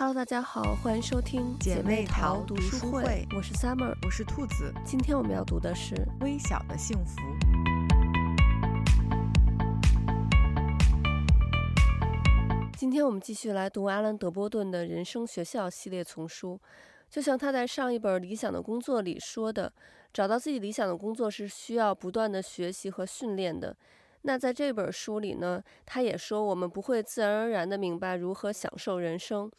Hello，大家好，欢迎收听姐妹淘读书会。我是 Summer，我是兔子。今天我们要读的是《微小的幸福》。今天我们继续来读阿兰·德波顿的人生学校系列丛书。就像他在上一本《理想的工作》里说的，找到自己理想的工作是需要不断的学习和训练的。那在这本书里呢，他也说我们不会自然而然地明白如何享受人生。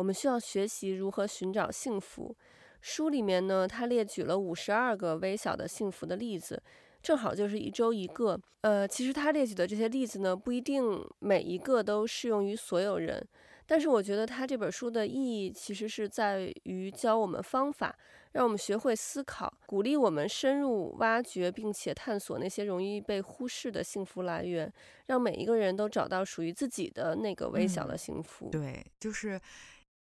我们需要学习如何寻找幸福。书里面呢，他列举了五十二个微小的幸福的例子，正好就是一周一个。呃，其实他列举的这些例子呢，不一定每一个都适用于所有人。但是我觉得他这本书的意义其实是在于教我们方法，让我们学会思考，鼓励我们深入挖掘并且探索那些容易被忽视的幸福来源，让每一个人都找到属于自己的那个微小的幸福。嗯，对，就是，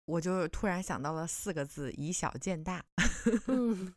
我就突然想到了四个字：以小见大。嗯，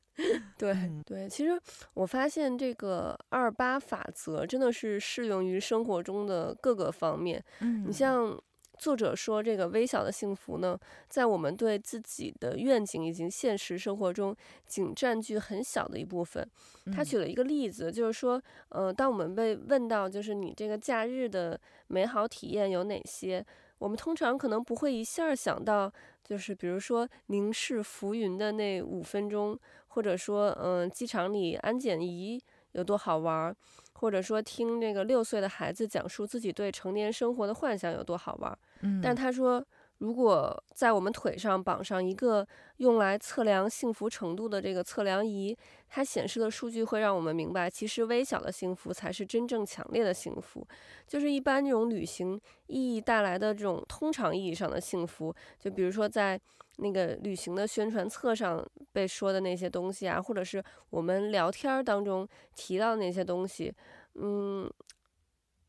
对对，其实我发现这个二八法则真的是适用于生活中的各个方面。嗯，你像。作者说，这个微小的幸福呢，在我们对自己的愿景以及现实生活中，仅占据很小的一部分。他举了一个例子，就是说，呃，当我们被问到，就是你这个假日的美好体验有哪些，我们通常可能不会一下想到，就是比如说凝视浮云的那五分钟，或者说，嗯、呃，机场里安检仪有多好玩。或者说听那个六岁的孩子讲述自己对成年生活的幻想有多好玩，嗯，但他说，如果在我们腿上绑上一个用来测量幸福程度的这个测量仪，它显示的数据会让我们明白，其实微小的幸福才是真正强烈的幸福。就是一般这种旅行意义带来的这种通常意义上的幸福，就比如说在那个旅行的宣传册上被说的那些东西啊，或者是我们聊天当中提到的那些东西，嗯。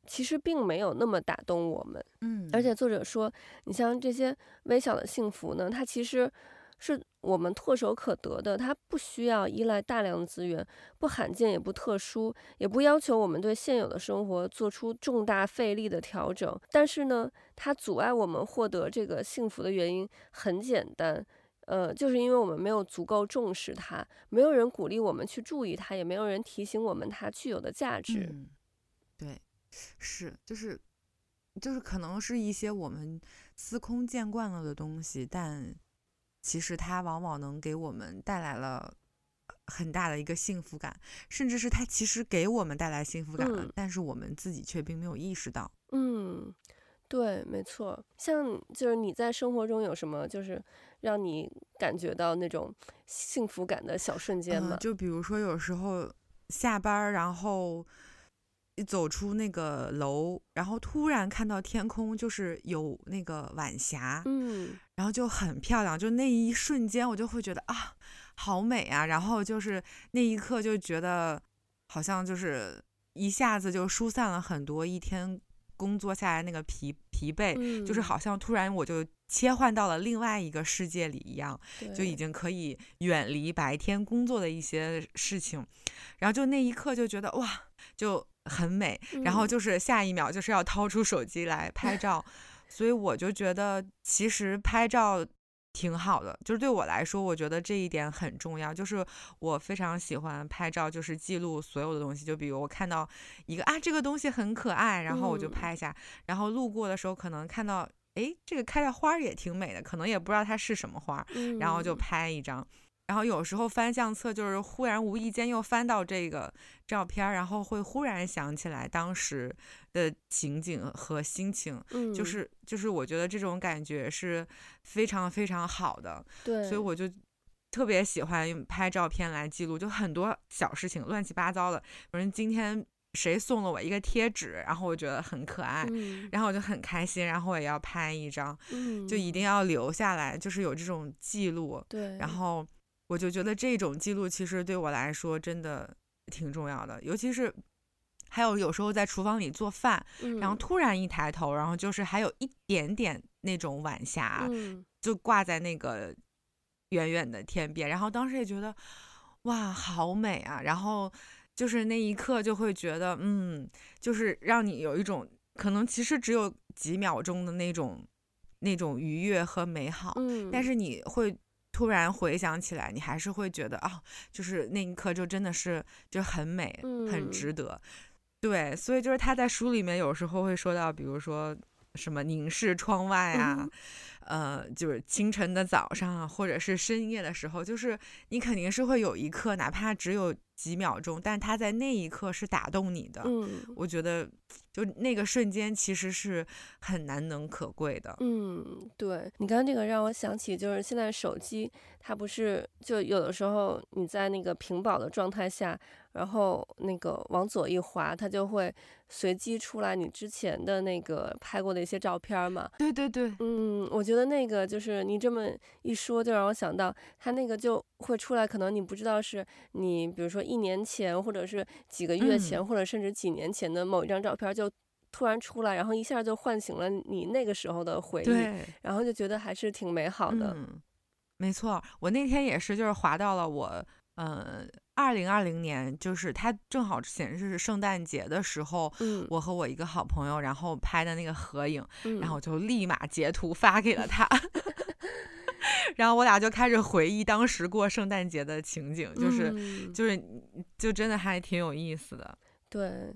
其实并没有那么打动我们，嗯，而且作者说，你像这些微小的幸福呢，它其实是我们唾手可得的，它不需要依赖大量的资源，不罕见也不特殊，也不要求我们对现有的生活做出重大费力的调整。但是呢，它阻碍我们获得这个幸福的原因很简单，呃，就是因为我们没有足够重视它，没有人鼓励我们去注意它，也没有人提醒我们它具有的价值。是，就是，就是可能是一些我们司空见惯了的东西，但其实它往往能给我们带来了很大的一个幸福感，甚至是它其实给我们带来幸福感了，嗯，但是我们自己却并没有意识到。嗯，对，没错。像就是你在生活中有什么就是让你感觉到那种幸福感的小瞬间吗？嗯，就比如说有时候下班，然后。一走出那个楼，然后突然看到天空，就是有那个晚霞，嗯，然后就很漂亮，就那一瞬间，我就会觉得啊，好美啊！然后就是那一刻就觉得，好像就是一下子就疏散了很多一天工作下来那个疲疲惫，嗯，就是好像突然我就切换到了另外一个世界里一样，就已经可以远离白天工作的一些事情，然后就那一刻就觉得哇，就。很美，然后就是下一秒就是要掏出手机来拍 照，嗯、所以我就觉得其实拍照挺好的，就是对我来说，我觉得这一点很重要，就是我非常喜欢拍照，就是记录所有的东西，就比如我看到一个啊这个东西很可爱，然后我就拍一下，嗯、然后路过的时候可能看到哎这个开的花儿也挺美的，可能也不知道它是什么花儿，然后就拍一张。然后有时候翻相册，就是忽然无意间又翻到这个照片，然后会忽然想起来当时的情景和心情，嗯，就是就是我觉得这种感觉是非常非常好的，对，所以我就特别喜欢用拍照片来记录，就很多小事情乱七八糟的，比如今天谁送了我一个贴纸，然后我觉得很可爱，嗯，然后我就很开心，然后我也要拍一张，嗯，就一定要留下来，就是有这种记录，对，然后。我就觉得这种记录其实对我来说真的挺重要的，尤其是还有有时候在厨房里做饭，嗯，然后突然一抬头，然后就是还有一点点那种晚霞，嗯，就挂在那个远远的天边，然后当时也觉得哇，好美啊！然后就是那一刻就会觉得，嗯，就是让你有一种可能其实只有几秒钟的那种那种愉悦和美好，嗯，但是你会突然回想起来，你还是会觉得啊、哦，就是那一刻就真的是就很美，很值得。嗯、对，所以就是他在书里面有时候会说到，比如说什么凝视窗外啊。嗯呃，就是清晨的早上啊，或者是深夜的时候，就是你肯定是会有一刻，哪怕只有几秒钟，但他在那一刻是打动你的。嗯，我觉得就那个瞬间其实是很难能可贵的。嗯，对，你刚刚这个让我想起，就是现在手机它不是就有的时候你在那个屏保的状态下。然后那个往左一滑，它就会随机出来你之前的那个拍过的一些照片嘛。对对对，嗯，我觉得那个就是你这么一说，就让我想到它那个就会出来，可能你不知道是你，比如说一年前，或者是几个月前，嗯、或者甚至几年前的某一张照片，就突然出来，然后一下就唤醒了你那个时候的回忆，然后就觉得还是挺美好的。嗯，没错，我那天也是，就是滑到了我，嗯。二零二零年，就是它正好显示是圣诞节的时候，嗯，我和我一个好朋友，然后拍的那个合影，嗯，然后就立马截图发给了他，然后我俩就开始回忆当时过圣诞节的情景，就是，嗯，就是，就真的还挺有意思的。对，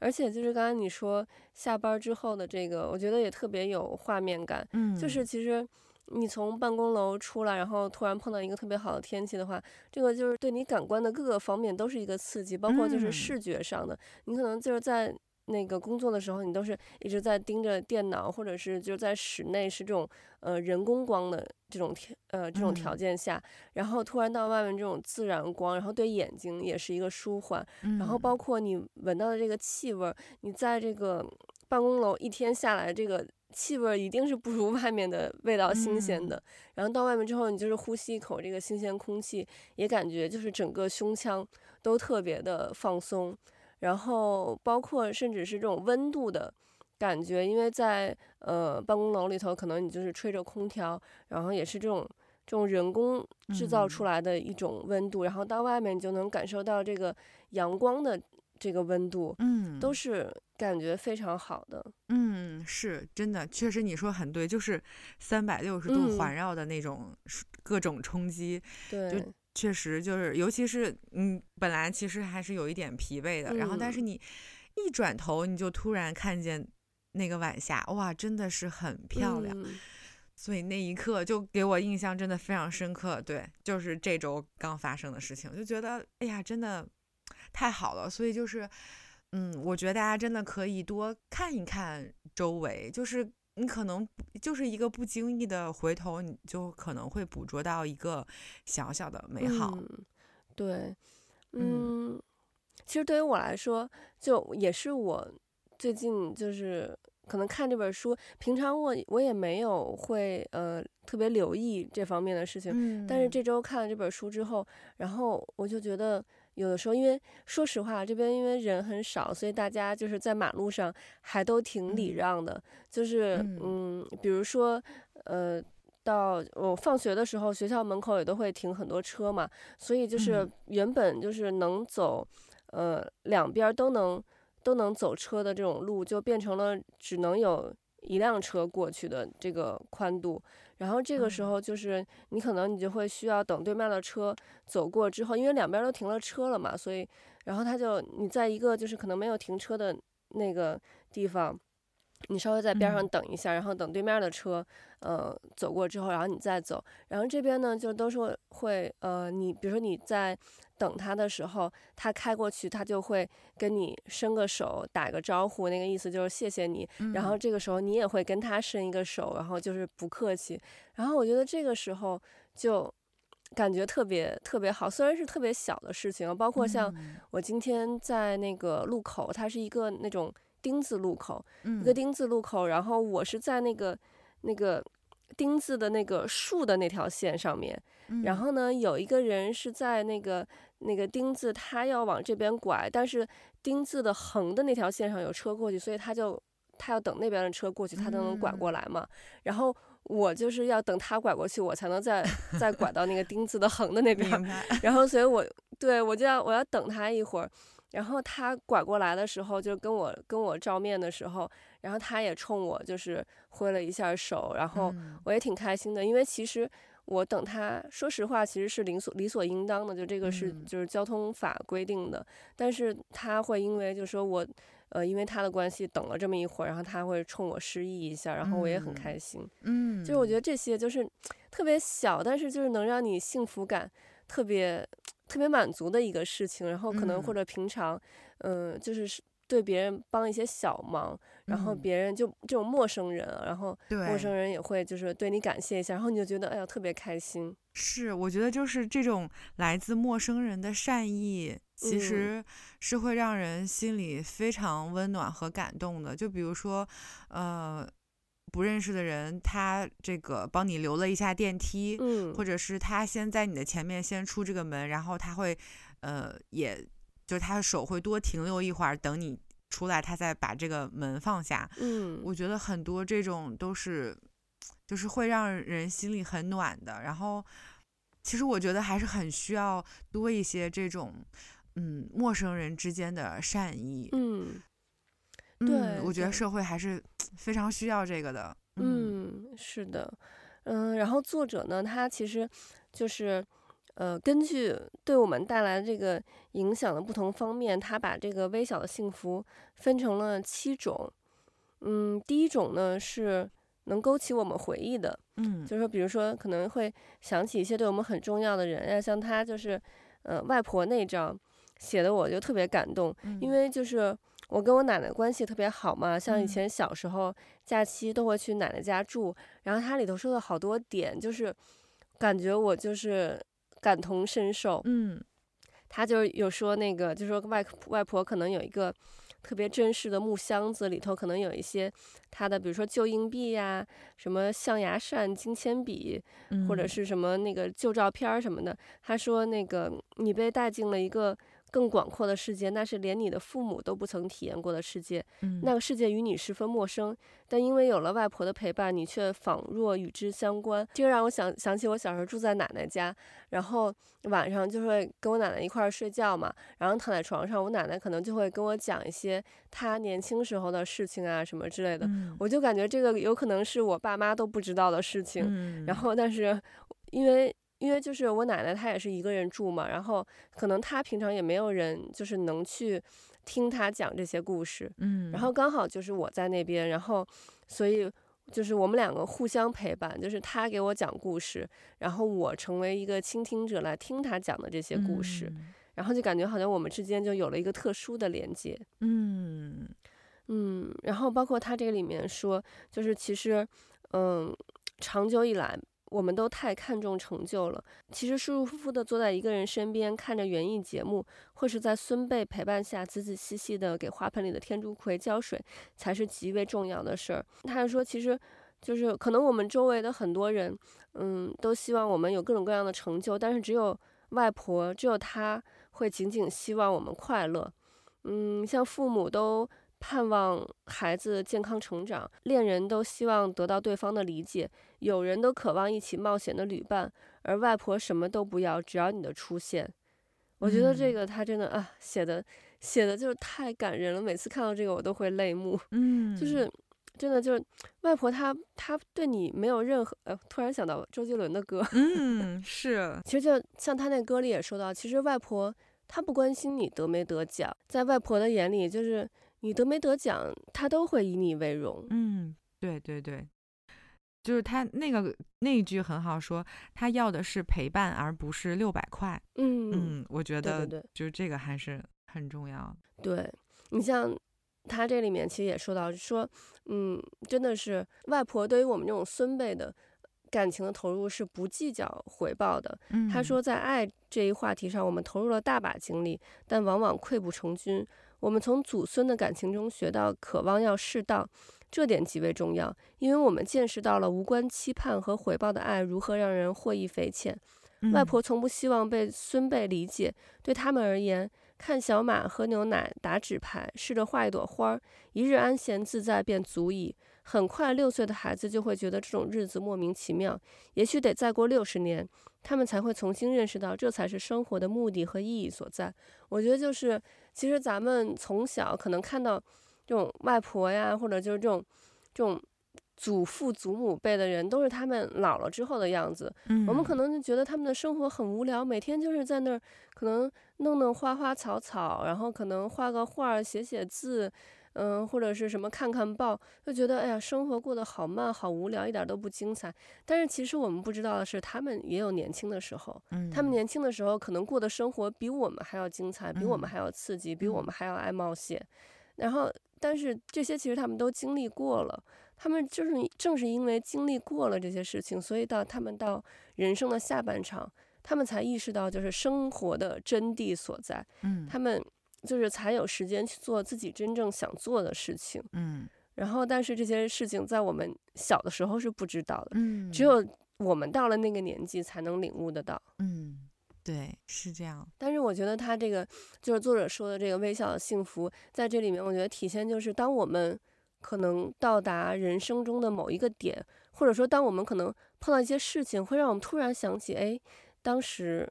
而且就是刚才你说下班之后的这个，我觉得也特别有画面感，嗯，就是其实。你从办公楼出来，然后突然碰到一个特别好的天气的话，这个就是对你感官的各个方面都是一个刺激，包括就是视觉上的。你可能就是在那个工作的时候，你都是一直在盯着电脑，或者是就在室内是这种呃人工光的这种条呃这种条件下，然后突然到外面这种自然光，然后对眼睛也是一个舒缓。然后包括你闻到的这个气味，你在这个办公楼一天下来这个。气味一定是不如外面的味道新鲜的，然后到外面之后，你就是呼吸一口这个新鲜空气，也感觉就是整个胸腔都特别的放松，然后包括甚至是这种温度的感觉，因为在呃办公楼里头，可能你就是吹着空调，然后也是这种这种人工制造出来的一种温度，然后到外面你就能感受到这个阳光的。这个温度，嗯，都是感觉非常好的。嗯，是真的，确实你说很对，就是三百六十度环绕的那种各种冲击，对、确实就是，尤其是嗯，本来其实还是有一点疲惫的，嗯、然后但是你一转头，你就突然看见那个晚霞，哇，真的是很漂亮，嗯、所以那一刻就给我印象真的非常深刻。对，就是这周刚发生的事情，就觉得哎呀，真的。太好了，所以就是，嗯，我觉得大家真的可以多看一看周围，就是你可能就是一个不经意的回头，你就可能会捕捉到一个小小的美好。嗯、对，嗯，嗯，其实对于我来说，就也是我最近就是可能看这本书，平常我我也没有会呃特别留意这方面的事情，嗯、但是这周看了这本书之后，然后我就觉得。有的时候，因为说实话，这边因为人很少，所以大家就是在马路上还都挺礼让的。嗯、就是嗯，比如说呃，到我放学的时候，学校门口也都会停很多车嘛，所以就是原本就是能走呃两边都能都能走车的这种路，就变成了只能有一辆车过去的这个宽度。然后这个时候就是你可能你就会需要等对面的车走过之后，因为两边都停了车了嘛，所以然后他就你在一个就是可能没有停车的那个地方，你稍微在边上等一下，然后等对面的车呃走过之后，然后你再走。然后这边呢就都是会呃你比如说你在。等他的时候，他开过去，他就会跟你伸个手，打个招呼，那个意思就是谢谢你。嗯、然后这个时候你也会跟他伸一个手，然后就是不客气。然后我觉得这个时候就感觉特别特别好，虽然是特别小的事情，包括像我今天在那个路口，它是一个那种丁字路口，嗯、一个丁字路口，然后我是在那个那个丁字的那个竖的那条线上面，嗯、然后呢有一个人是在那个。那个丁字他要往这边拐，但是丁字的横的那条线上有车过去，所以他就他要等那边的车过去，他才能拐过来嘛。嗯、然后我就是要等他拐过去，我才能再 再拐到那个丁字的横的那边。然后所以我对我就要我要等他一会儿，然后他拐过来的时候就跟我跟我照面的时候，然后他也冲我就是挥了一下手，然后我也挺开心的，因为其实我等他，说实话，其实是理所理所应当的，就这个是就是交通法规定的，但是他会因为就说我。呃，因为他的关系等了这么一会儿，然后他会冲我示意一下，然后我也很开心。嗯，就是我觉得这些就是特别小，但是就是能让你幸福感特别特别满足的一个事情。然后可能或者平常，嗯、呃，就是对别人帮一些小忙，然后别人就这种陌生人，然后陌生人也会就是对你感谢一下，然后你就觉得哎呀特别开心。是，我觉得就是这种来自陌生人的善意。其实是会让人心里非常温暖和感动的。就比如说，呃，不认识的人，他这个帮你留了一下电梯，嗯，或者是他先在你的前面先出这个门，然后他会，呃，也就是他的手会多停留一会儿，等你出来，他再把这个门放下。嗯，我觉得很多这种都是，就是会让人心里很暖的。然后，其实我觉得还是很需要多一些这种。嗯，陌生人之间的善意，嗯，对，嗯，我觉得社会还是非常需要这个的。嗯，嗯，是的，嗯，然后作者呢，他其实就是，呃，根据对我们带来这个影响的不同方面，他把这个微小的幸福分成了七种。嗯，第一种呢是能勾起我们回忆的，嗯，就是说，比如说可能会想起一些对我们很重要的人呀，像他就是，呃，外婆那张。写的我就特别感动，因为就是我跟我奶奶关系特别好嘛，像以前小时候假期都会去奶奶家住，然后它里头说的好多点，就是感觉我就是感同身受。嗯，他就有说那个，就说外外婆可能有一个特别珍视的木箱子，里头可能有一些她的，比如说旧硬币呀，什么象牙扇、金铅笔，或者是什么那个旧照片什么的。他说那个你被带进了一个。更广阔的世界，那是连你的父母都不曾体验过的世界。嗯，那个世界与你十分陌生，但因为有了外婆的陪伴，你却仿若与之相关。这个让我想想起我小时候住在奶奶家，然后晚上就会跟我奶奶一块儿睡觉嘛，然后躺在床上，我奶奶可能就会跟我讲一些她年轻时候的事情啊什么之类的。嗯，我就感觉这个有可能是我爸妈都不知道的事情。嗯，然后但是因为。因为就是我奶奶，她也是一个人住嘛，然后可能她平常也没有人，就是能去听她讲这些故事，嗯，然后刚好就是我在那边，然后所以就是我们两个互相陪伴，就是她给我讲故事，然后我成为一个倾听者来听她讲的这些故事，嗯，然后就感觉好像我们之间就有了一个特殊的连接，嗯。嗯，然后包括她这个里面说，就是其实嗯，长久以来。我们都太看重成就了。其实舒舒服服地坐在一个人身边，看着园艺节目，或是在孙辈陪伴下仔仔细细地给花盆里的天竺葵浇水，才是极为重要的事儿。他还说，其实就是可能我们周围的很多人，嗯，都希望我们有各种各样的成就，但是只有外婆，只有她会仅仅希望我们快乐。嗯，像父母都。盼望孩子健康成长，恋人都希望得到对方的理解，友人都渴望一起冒险的旅伴，而外婆什么都不要，只要你的出现。我觉得这个他真的啊，写的写的就是太感人了，每次看到这个我都会泪目。嗯，就是真的就是外婆她她对你没有任何呃，突然想到周杰伦的歌。嗯，是。其实就像他那歌里也说到，其实外婆她不关心你得没得奖，在外婆的眼里就是。你得没得奖，她都会以你为荣。嗯，对对对，就是他那个那一句很好说，他要的是陪伴，而不是六百块。嗯嗯，我觉得就是这个还是很重要。对，你像他这里面其实也说到，说嗯，真的是外婆对于我们这种孙辈的感情的投入是不计较回报的。嗯，他说在爱这一话题上，我们投入了大把精力，但往往溃不成军。我们从祖孙的感情中学到，渴望要适当，这点极为重要，因为我们见识到了无关期盼和回报的爱如何让人获益匪浅。嗯。外婆从不希望被孙辈理解，对他们而言，看小马喝牛奶、打纸牌、试着画一朵花，一日安闲自在便足矣。很快，六岁的孩子就会觉得这种日子莫名其妙，也许得再过六十年，他们才会重新认识到，这才是生活的目的和意义所在。我觉得就是，其实咱们从小可能看到，这种外婆呀，或者就是这种这种祖父祖母辈的人，都是他们老了之后的样子。嗯，我们可能就觉得他们的生活很无聊，每天就是在那儿可能弄弄花花草草，然后可能画个画，写写字。嗯，或者是什么看看报，就觉得哎呀，生活过得好慢，好无聊，一点都不精彩。但是其实我们不知道的是，他们也有年轻的时候。嗯，他们年轻的时候可能过的生活比我们还要精彩，比我们还要刺激，比我们还要爱冒险。然后，但是这些其实他们都经历过了。他们就是正是因为经历过了这些事情，所以到他们到人生的下半场，他们才意识到就是生活的真谛所在。嗯，他们。就是才有时间去做自己真正想做的事情，嗯，然后但是这些事情在我们小的时候是不知道的，嗯，只有我们到了那个年纪才能领悟得到，嗯，对，是这样。但是我觉得他这个就是作者说的这个微笑的幸福，在这里面我觉得体现就是当我们可能到达人生中的某一个点，或者说当我们可能碰到一些事情，会让我们突然想起，哎，当时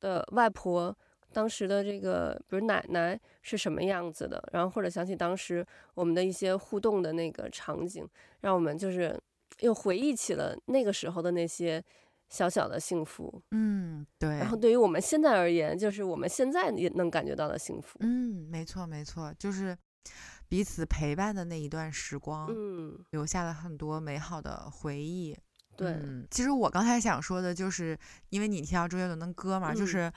的外婆。当时的这个，比如奶奶是什么样子的，然后或者想起当时我们的一些互动的那个场景，让我们就是又回忆起了那个时候的那些小小的幸福。嗯，对。然后对于我们现在而言，就是我们现在也能感觉到的幸福。嗯，没错没错，就是彼此陪伴的那一段时光，嗯，留下了很多美好的回忆。对，嗯，其实我刚才想说的就是，因为你提到周杰伦的歌嘛，嗯、就是。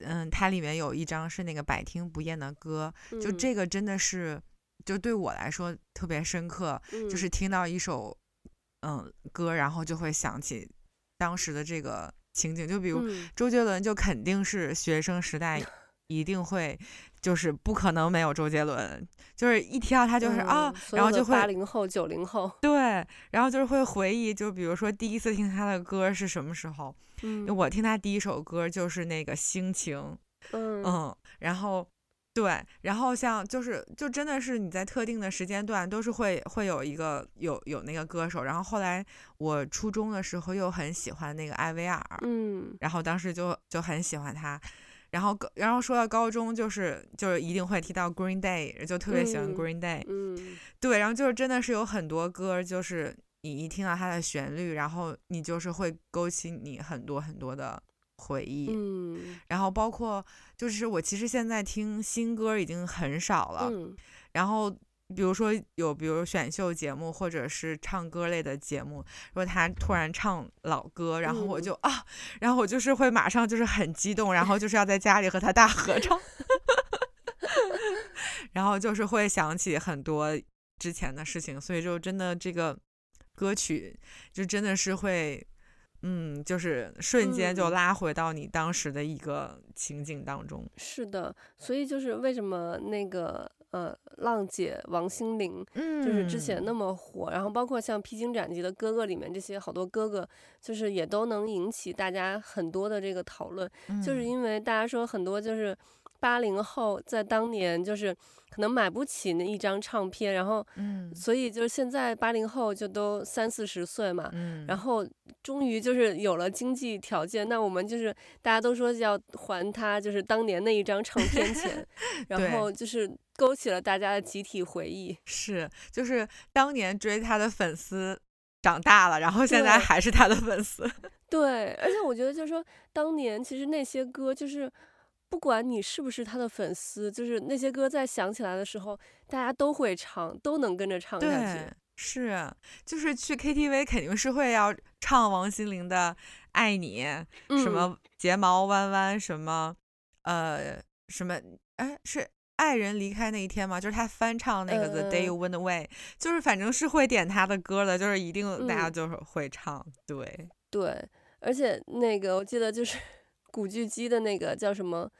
嗯，它里面有一张是那个百听不厌的歌，就这个真的是，就对我来说特别深刻，嗯、就是听到一首嗯歌，然后就会想起当时的这个情景，就比如周杰伦，就肯定是学生时代 一定会。就是不可能没有周杰伦，就是一提到他就是、嗯、啊，然后就会八零后、九零后，对，然后就是会回忆，就比如说第一次听他的歌是什么时候？嗯，我听他第一首歌就是那个《心情》，嗯嗯，然后对，然后像就是就真的是你在特定的时间段都是会会有一个有有那个歌手，然后后来我初中的时候又很喜欢那个艾薇儿，嗯，然后当时就就很喜欢他。然后，然后说到高中，就是就是一定会提到 Green Day，就特别喜欢 Green Day。嗯，嗯对，然后就是真的是有很多歌，就是你一听到它的旋律，然后你就是会勾起你很多很多的回忆。嗯，然后包括就是我其实现在听新歌已经很少了。嗯，然后。比如说有，比如选秀节目或者是唱歌类的节目，如果他突然唱老歌，然后我就、嗯、啊，然后我就是会马上就是很激动，然后就是要在家里和他大合唱，然后就是会想起很多之前的事情，所以就真的这个歌曲就真的是会，嗯，就是瞬间就拉回到你当时的一个情景当中。嗯、是的，所以就是为什么那个。呃，浪姐王心凌，嗯就是之前那么火，嗯、然后包括像《披荆斩棘的哥哥》里面这些好多哥哥，就是也都能引起大家很多的这个讨论，嗯、就是因为大家说很多就是八零后在当年就是。可能买不起那一张唱片，然后，嗯，所以就是现在八零后就都三四十岁嘛，嗯，然后终于就是有了经济条件，那我们就是大家都说要还他就是当年那一张唱片钱，然后就是勾起了大家的集体回忆。是，就是当年追他的粉丝长大了，然后现在还是他的粉丝。对，对，而且我觉得就是说，当年其实那些歌就是。不管你是不是他的粉丝，就是那些歌在响起来的时候，大家都会唱，都能跟着唱下去。对，是，就是去 KTV 肯定是会要唱王心凌的《爱你》，嗯，什么睫毛弯弯，什么呃什么，哎，是爱人离开那一天吗？就是他翻唱那个 The Day You Went Away，呃，就是反正是会点他的歌的，就是一定大家就是会唱。嗯，对对，而且那个我记得就是。古巨基的那个叫什么？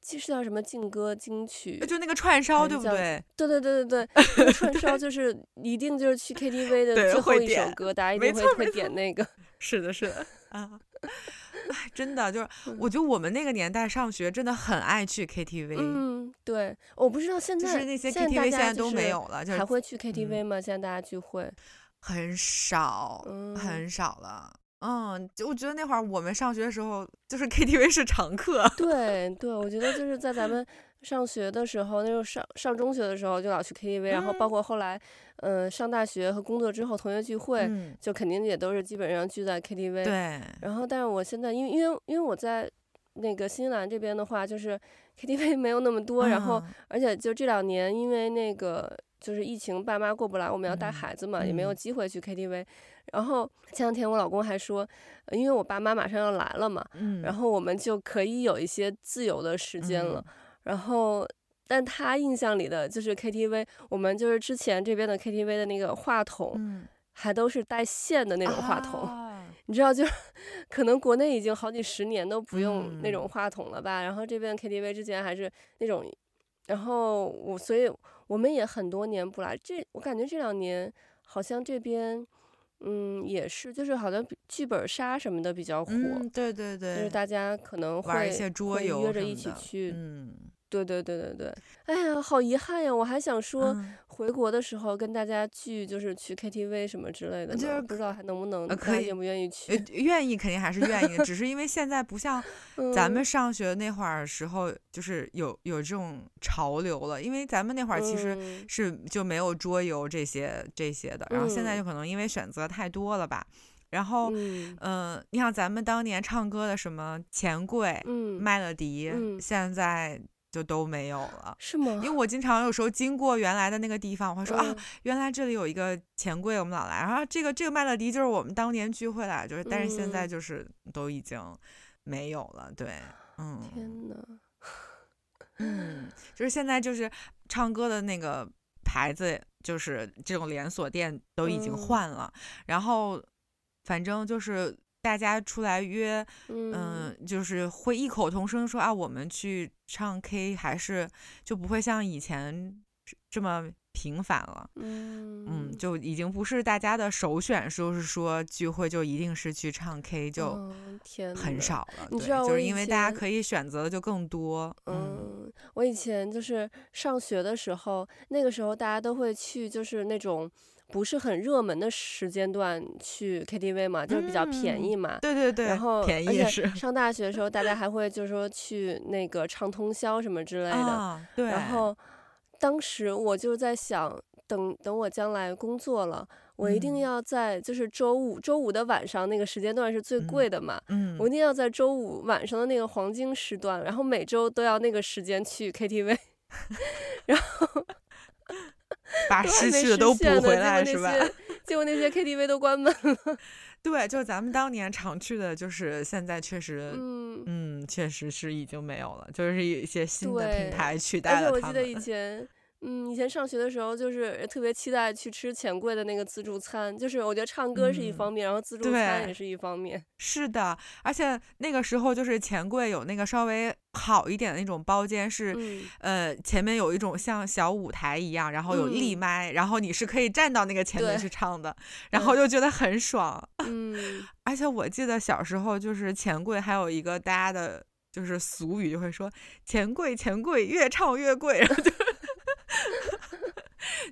其实叫什么劲歌金曲？就那个串烧，对不对？对对对对对，那个串烧就是一定就是去 KTV 的最后一首歌，大家一定会会点那个。是的，是的 啊，哎真的就是，我觉得我们那个年代上学真的很爱去 KTV。嗯，对，我不知道现在就是那些 KTV 现在都没有了，还会去 KTV 吗？现在大家聚会很少，很少了。嗯，就我觉得那会儿我们上学的时候，就是 KTV 是常客。对对，我觉得就是在咱们上学的时候，那时候上上中学的时候就老去 KTV，、嗯、然后包括后来，嗯、呃，上大学和工作之后同学聚会，嗯、就肯定也都是基本上聚在 KTV。对。然后，但是我现在因为因为因为我在那个新西兰这边的话，就是 KTV 没有那么多，嗯、然后而且就这两年因为那个就是疫情，爸妈过不来，我们要带孩子嘛，嗯、也没有机会去 KTV。然后前两天我老公还说，因为我爸妈马上要来了嘛，嗯、然后我们就可以有一些自由的时间了。嗯然后，但他印象里的就是 KTV，我们就是之前这边的 KTV 的那个话筒，嗯、还都是带线的那种话筒，啊、你知道就，就可能国内已经好几十年都不用那种话筒了吧？嗯、然后这边 KTV 之前还是那种，然后我所以我们也很多年不来，这我感觉这两年好像这边。嗯，也是，就是好像剧本杀什么的比较火，嗯、对对对，就是大家可能会玩一些桌游，约着一起去，嗯。对对对对对，哎呀，好遗憾呀！我还想说，嗯、回国的时候跟大家聚，就是去 KTV 什么之类的，就是不知道还能不能，可以愿不愿意去？愿意肯定还是愿意的，只是因为现在不像 咱们上学那会儿时候，就是有有这种潮流了。因为咱们那会儿其实是就没有桌游这些这些的，然后现在就可能因为选择太多了吧。然后，嗯、呃，你像咱们当年唱歌的什么钱柜、嗯、麦乐迪，嗯、现在。就都没有了，是吗？因为我经常有时候经过原来的那个地方，我会说、嗯、啊，原来这里有一个钱柜，我们老来。然后这个这个麦乐迪就是我们当年聚会来，就是，但是现在就是都已经没有了。对，嗯。天呐，嗯，就是现在就是唱歌的那个牌子，就是这种连锁店都已经换了，嗯、然后反正就是。大家出来约，嗯、呃，就是会异口同声说啊，我们去唱 K，还是就不会像以前这么频繁了。嗯嗯，就已经不是大家的首选，就是说聚会就一定是去唱 K，就很少了。对，就是因为大家可以选择的就更多。嗯，嗯，我以前就是上学的时候，那个时候大家都会去，就是那种。不是很热门的时间段去 KTV 嘛，就是比较便宜嘛。嗯、对对对。然后，便宜是。上大学的时候，大家还会就是说去那个唱通宵什么之类的。啊、对。然后，当时我就在想，等等我将来工作了，我一定要在就是周五周五的晚上那个时间段是最贵的嘛。嗯。我一定要在周五晚上的那个黄金时段，然后每周都要那个时间去 KTV，然后。把失去的都补回来是吧？结果那些 KTV 都关门了。对，就咱们当年常去的，就是现在确实，嗯嗯，确实是已经没有了，就是有一些新的平台取代了。而且我记得以 前。嗯，以前上学的时候就是特别期待去吃钱柜的那个自助餐，就是我觉得唱歌是一方面，嗯、然后自助餐也是一方面。是的，而且那个时候就是钱柜有那个稍微好一点的那种包间是，嗯、呃前面有一种像小舞台一样，然后有立麦，嗯、然后你是可以站到那个前面去唱的，然后就觉得很爽。嗯，而且我记得小时候就是钱柜还有一个大家的就是俗语就会说钱柜钱柜越唱越贵，然后就。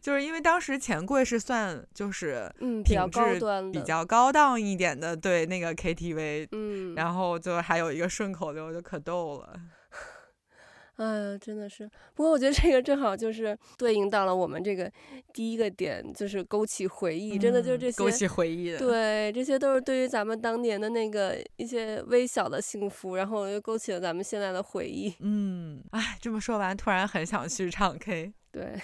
就是因为当时钱柜是算就是嗯比较高端比较高档一点的，对那个 KTV，嗯，然后就还有一个顺口溜，就可逗了。哎呀，真的是，不过我觉得这个正好就是对应到了我们这个第一个点，就是勾起回忆，嗯、真的就是这些勾起回忆的，对，这些都是对于咱们当年的那个一些微小的幸福，然后又勾起了咱们现在的回忆。嗯，哎，这么说完，突然很想去唱 K。对，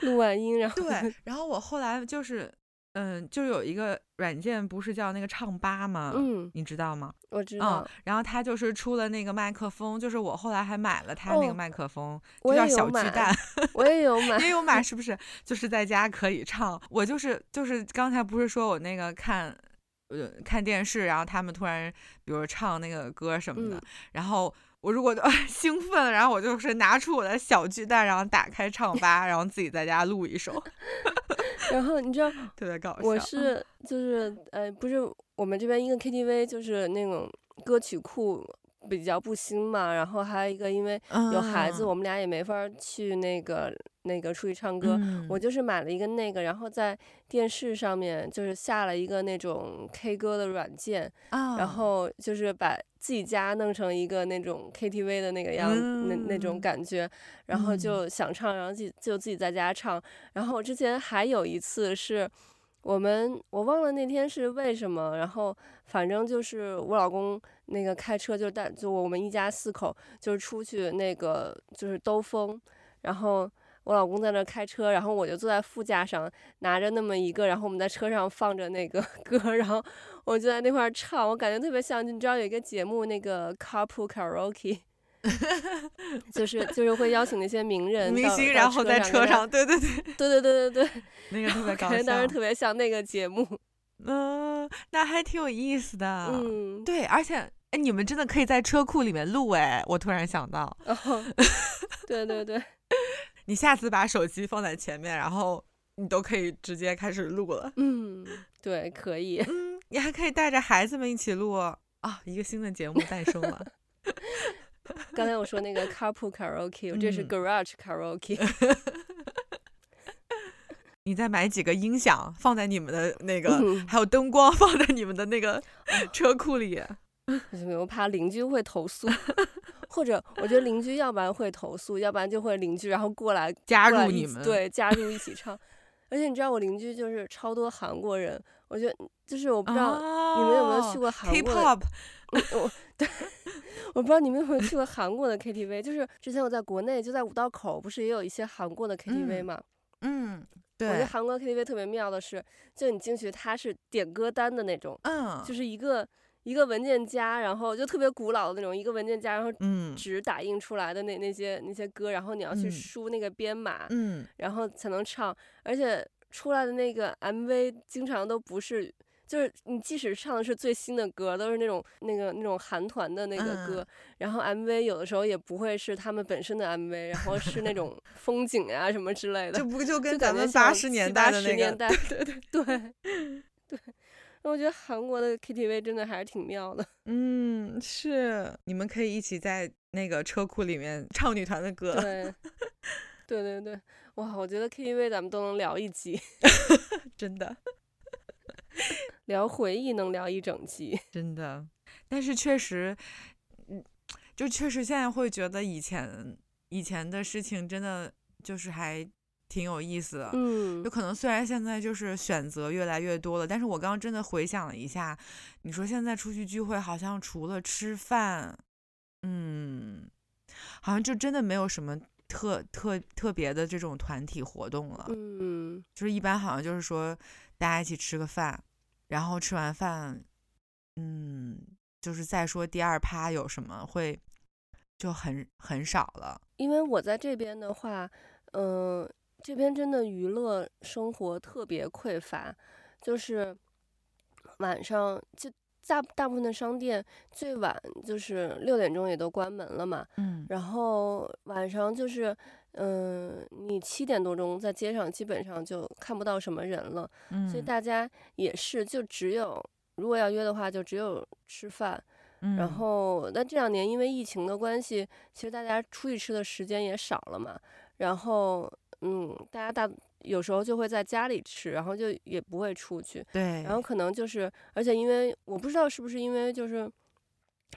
录完音，然后对，然后我后来就是，嗯，就有一个软件，不是叫那个唱吧吗？嗯，你知道吗？我知道。嗯，然后他就是出了那个麦克风，就是我后来还买了他那个麦克风，哦、就叫小巨蛋。我也有买，也有买，是不是？就是在家可以唱。我就是就是刚才不是说我那个看，呃，看电视，然后他们突然比如唱那个歌什么的，嗯、然后。我如果就 兴奋，然后我就是拿出我的小巨蛋，然后打开唱吧，然后自己在家录一首。然后你知道，特别搞笑。我是就是呃，不是我们这边一个 KTV，就是那种歌曲库比较不兴嘛，然后还有一个因为有孩子，我们俩也没法去那个那个出去唱歌。我就是买了一个那个，然后在电视上面就是下了一个那种 K 歌的软件，然后就是把自己家弄成一个那种 KTV 的那个样那那种感觉，然后就想唱，然后自己就自己在家唱。然后我之前还有一次是。我们我忘了那天是为什么，然后反正就是我老公那个开车就带就我们一家四口就是出去那个就是兜风，然后我老公在那开车，然后我就坐在副驾上拿着那么一个，然后我们在车上放着那个歌，然后我就在那块唱，我感觉特别像你知道有一个节目那个 Carpool Karaoke。就是就是会邀请那些名人明星，然后在车上，对对对，对对对对对，那个特别搞笑，当时特别像那个节目，嗯，那还挺有意思的，嗯，对，而且哎，你们真的可以在车库里面录哎，我突然想到，哦，对对对，你下次把手机放在前面，然后你都可以直接开始录了，嗯，对，可以，嗯，你还可以带着孩子们一起录啊，一个新的节目诞生了。刚才我说那个 carpool karaoke，我这是 garage karaoke。你再买几个音响放在你们的那个，还有灯光放在你们的那个车库里。我怕邻居会投诉，或者我觉得邻居要不然会投诉，要不然就会邻居然后过来加入你们，对，加入一起唱。而且你知道我邻居就是超多韩国人，我觉得就是我不知道你们有没有去过韩国。我对。我不知道你们有没有去过韩国的 KTV，就是之前我在国内就在五道口，不是也有一些韩国的 KTV 吗？嗯，嗯，对。我觉得韩国 KTV 特别妙的是，就你进去它是点歌单的那种，嗯，就是一个一个文件夹，然后就特别古老的那种一个文件夹，然后纸打印出来的那那些那些歌，然后你要去输那个编码，嗯，然后才能唱，而且出来的那个 MV 经常都不是。就是你即使唱的是最新的歌，都是那种那个那种韩团的那个歌，嗯、然后 MV 有的时候也不会是他们本身的 MV，然后是那种 风景啊什么之类的，这不就跟咱们八十年代的那个？对对对对对。那我觉得韩国的 KTV 真的还是挺妙的。嗯，是，你们可以一起在那个车库里面唱女团的歌。对，对对对，哇，我觉得 KTV 咱们都能聊一集，真的。聊回忆能聊一整期，真的。但是确实，嗯，就确实现在会觉得以前以前的事情真的就是还挺有意思的。嗯，就可能虽然现在就是选择越来越多了，但是我刚刚真的回想了一下，你说现在出去聚会，好像除了吃饭，嗯，好像就真的没有什么特特特别的这种团体活动了。嗯，就是一般好像就是说大家一起吃个饭。然后吃完饭，嗯，就是再说第二趴有什么会就很很少了。因为我在这边的话，嗯、呃，这边真的娱乐生活特别匮乏，就是晚上就大大部分的商店最晚就是六点钟也都关门了嘛，嗯，然后晚上就是。嗯，你七点多钟在街上基本上就看不到什么人了，嗯，所以大家也是就只有如果要约的话，就只有吃饭。嗯，然后那这两年因为疫情的关系，其实大家出去吃的时间也少了嘛。然后嗯，大家大有时候就会在家里吃，然后就也不会出去。对，然后可能就是，而且因为我不知道是不是因为就是。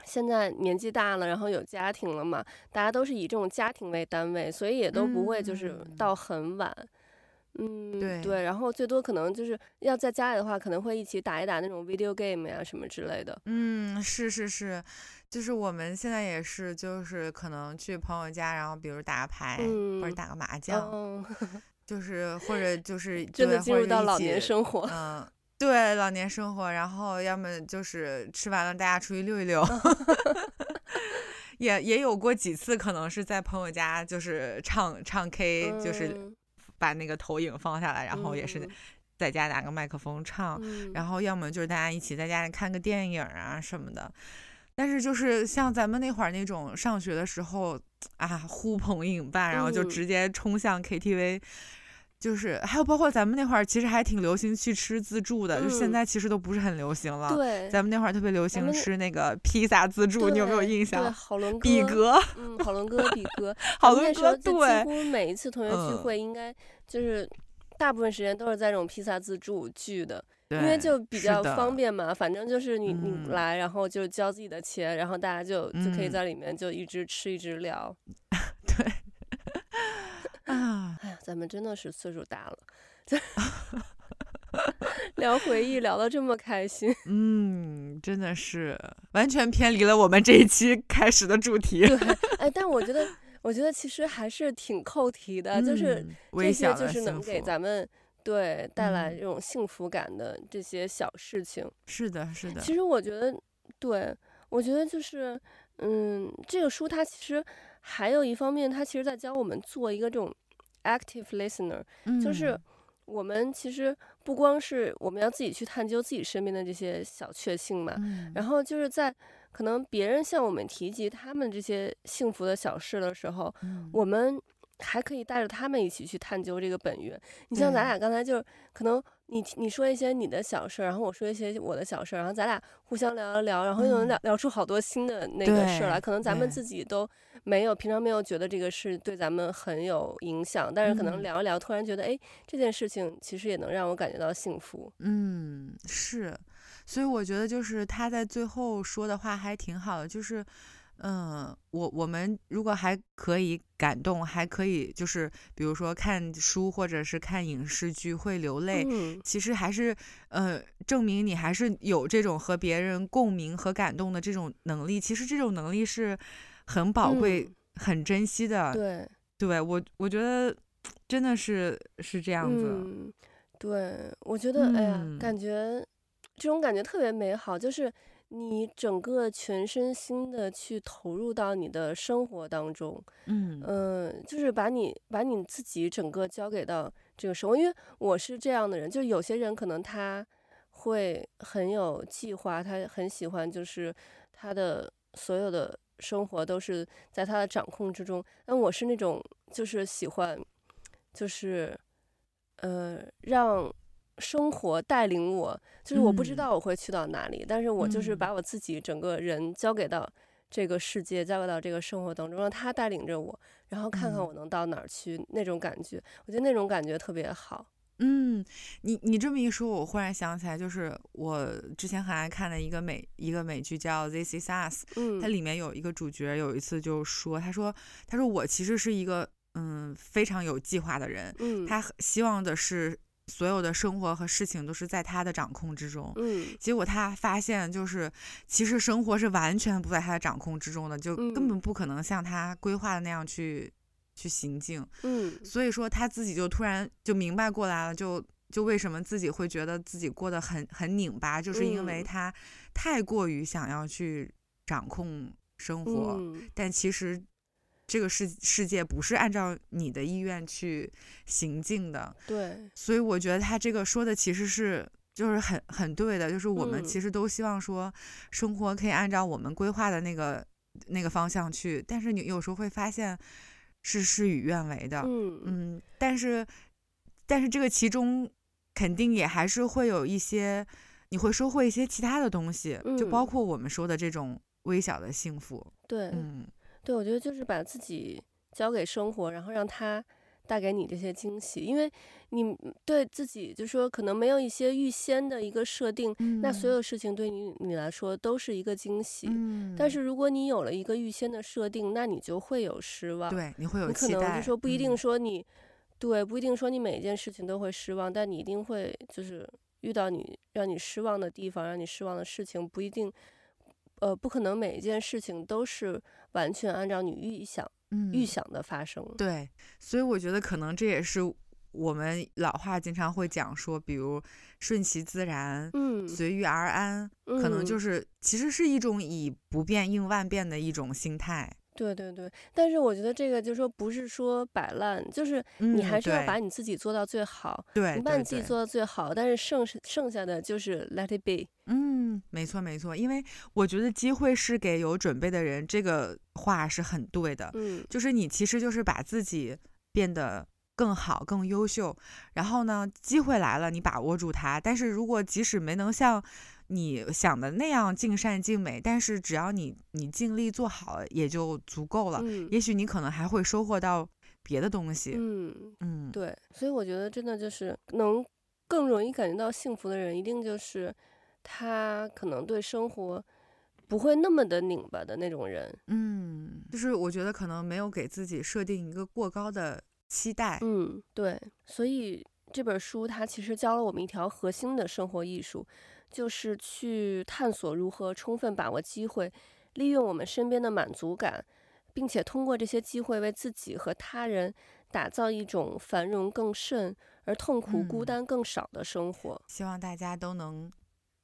现在年纪大了，然后有家庭了嘛，大家都是以这种家庭为单位，所以也都不会就是到很晚，嗯，对对，然后最多可能就是要在家里的话，可能会一起打一打那种 video game 呀什么之类的。嗯，是是是，就是我们现在也是，就是可能去朋友家，然后比如打个牌、嗯、或者打个麻将，嗯、就是或者就是真的进入到老年生活，嗯。对老年生活，然后要么就是吃完了，大家出去溜一溜，也也有过几次，可能是在朋友家，就是唱唱 K，嗯，就是把那个投影放下来，然后也是在家拿个麦克风唱，嗯，然后要么就是大家一起在家里看个电影啊什么的。但是就是像咱们那会儿那种上学的时候啊，呼朋引伴，然后就直接冲向 KTV。就是还有包括咱们那会儿其实还挺流行去吃自助的，嗯、就现在其实都不是很流行了。对，咱们那会儿特别流行吃那个披萨自助，你有没有印象？对，好伦哥，比格，嗯，好伦哥，比格，好伦哥，对，几乎每一次同学聚会，应该就是大部分时间都是在这种披萨自助聚的。因为就比较方便嘛，反正就是你你来，然后就交自己的钱，嗯、然后大家就就可以在里面就一直吃一直聊。对，啊，哎呀，咱们真的是岁数大了，聊回忆聊得这么开心。嗯，真的是完全偏离了我们这一期开始的主题。对，哎，但我觉得我觉得其实还是挺扣题的，嗯、就是这些就是能给咱们。对，带来这种幸福感的这些小事情，嗯、是的，是的。其实我觉得，对，我觉得就是，嗯，这个书它其实还有一方面，他其实在教我们做一个这种 active listener，、嗯、就是我们其实不光是我们要自己去探究自己身边的这些小确幸嘛，嗯、然后就是在可能别人向我们提及他们这些幸福的小事的时候，嗯、我们。还可以带着他们一起去探究这个本源。你像咱俩刚才就可能你你说一些你的小事儿，然后我说一些我的小事儿，然后咱俩互相聊一聊，然后又能聊聊出好多新的那个事儿来。可能咱们自己都没有平常没有觉得这个事对咱们很有影响，但是可能聊一聊，突然觉得哎，这件事情其实也能让我感觉到幸福。嗯，是，所以我觉得就是他在最后说的话还挺好的，就是。嗯，我我们如果还可以感动，还可以就是比如说看书或者是看影视剧会流泪，嗯、其实还是呃证明你还是有这种和别人共鸣和感动的这种能力。其实这种能力是很宝贵、嗯、很珍惜的。对，对我我觉得真的是是这样子。嗯、对，我觉得、嗯、哎呀，感觉这种感觉特别美好，就是。你整个全身心的去投入到你的生活当中，嗯。嗯、呃，就是把你把你自己整个交给到这个生活，因为我是这样的人，就有些人可能他会很有计划，他很喜欢就是他的所有的生活都是在他的掌控之中，但我是那种就是喜欢就是呃让。生活带领我，就是我不知道我会去到哪里，嗯、但是我就是把我自己整个人交给到这个世界，嗯、交给到这个生活当中，让他带领着我，然后看看我能到哪儿去，嗯、那种感觉，我觉得那种感觉特别好。嗯，你你这么一说，我忽然想起来，就是我之前很爱看的一个美一个美剧叫《This Is Us》，嗯，它里面有一个主角，有一次就说，他说，他说我其实是一个嗯非常有计划的人，嗯，他希望的是。所有的生活和事情都是在他的掌控之中，嗯，结果他发现就是，其实生活是完全不在他的掌控之中的，就根本不可能像他规划的那样去去行进，嗯，所以说他自己就突然就明白过来了，就就为什么自己会觉得自己过得很很拧巴，就是因为他太过于想要去掌控生活，嗯，但其实。这个世世界不是按照你的意愿去行进的，对，所以我觉得他这个说的其实是就是很很对的，就是我们其实都希望说生活可以按照我们规划的那个那个方向去，但是你有时候会发现是事与愿违的，嗯。嗯，但是但是这个其中肯定也还是会有一些你会收获一些其他的东西，就包括我们说的这种微小的幸福，对，嗯。对，我觉得就是把自己交给生活，然后让他带给你这些惊喜。因为你对自己就说可能没有一些预先的一个设定，嗯、那所有事情对你你来说都是一个惊喜。嗯、但是如果你有了一个预先的设定，那你就会有失望。对，你会有你可能就说不一定说你，嗯、对，不一定说你每一件事情都会失望，但你一定会就是遇到你让你失望的地方，让你失望的事情，不一定。呃，不可能每一件事情都是完全按照你预想、嗯、预想的发生。对，所以我觉得可能这也是我们老话经常会讲说，比如顺其自然，嗯，随遇而安，嗯、可能就是其实是一种以不变应万变的一种心态。对对对，但是我觉得这个就是说不是说摆烂，就是你还是要把你自己做到最好。对，你把你自己做到最好，但是剩剩下的就是 let it be。嗯，没错没错，因为我觉得机会是给有准备的人，这个话是很对的。嗯，就是你其实就是把自己变得更好、更优秀。然后呢，机会来了，你把握住它。但是如果即使没能像你想的那样尽善尽美，但是只要你你尽力做好，也就足够了。嗯，也许你可能还会收获到别的东西。嗯嗯，对。所以我觉得真的就是能更容易感觉到幸福的人，一定就是他可能对生活不会那么的拧巴的那种人。嗯，就是我觉得可能没有给自己设定一个过高的期待。嗯，对。所以这本书它其实教了我们一条核心的生活艺术。就是去探索如何充分把握机会，利用我们身边的满足感，并且通过这些机会为自己和他人打造一种繁荣更甚而痛苦孤单更少的生活。嗯，希望大家都能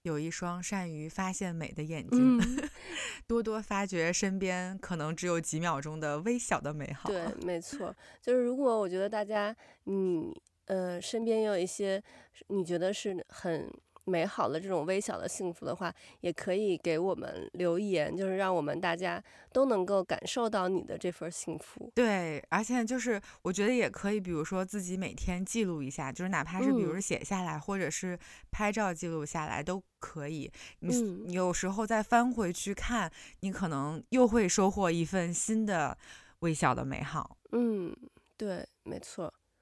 有一双善于发现美的眼睛，嗯、多多发掘身边可能只有几秒钟的微小的美好。对，没错，就是如果我觉得大家，你呃身边有一些你觉得是很。美好的这种微小的幸福的话，也可以给我们留言，就是让我们大家都能够感受到你的这份幸福。对，而且就是我觉得也可以，比如说自己每天记录一下，就是哪怕是比如写下来，嗯、或者是拍照记录下来都可以。你、嗯、你有时候再翻回去看，你可能又会收获一份新的微小的美好。嗯，对，没错。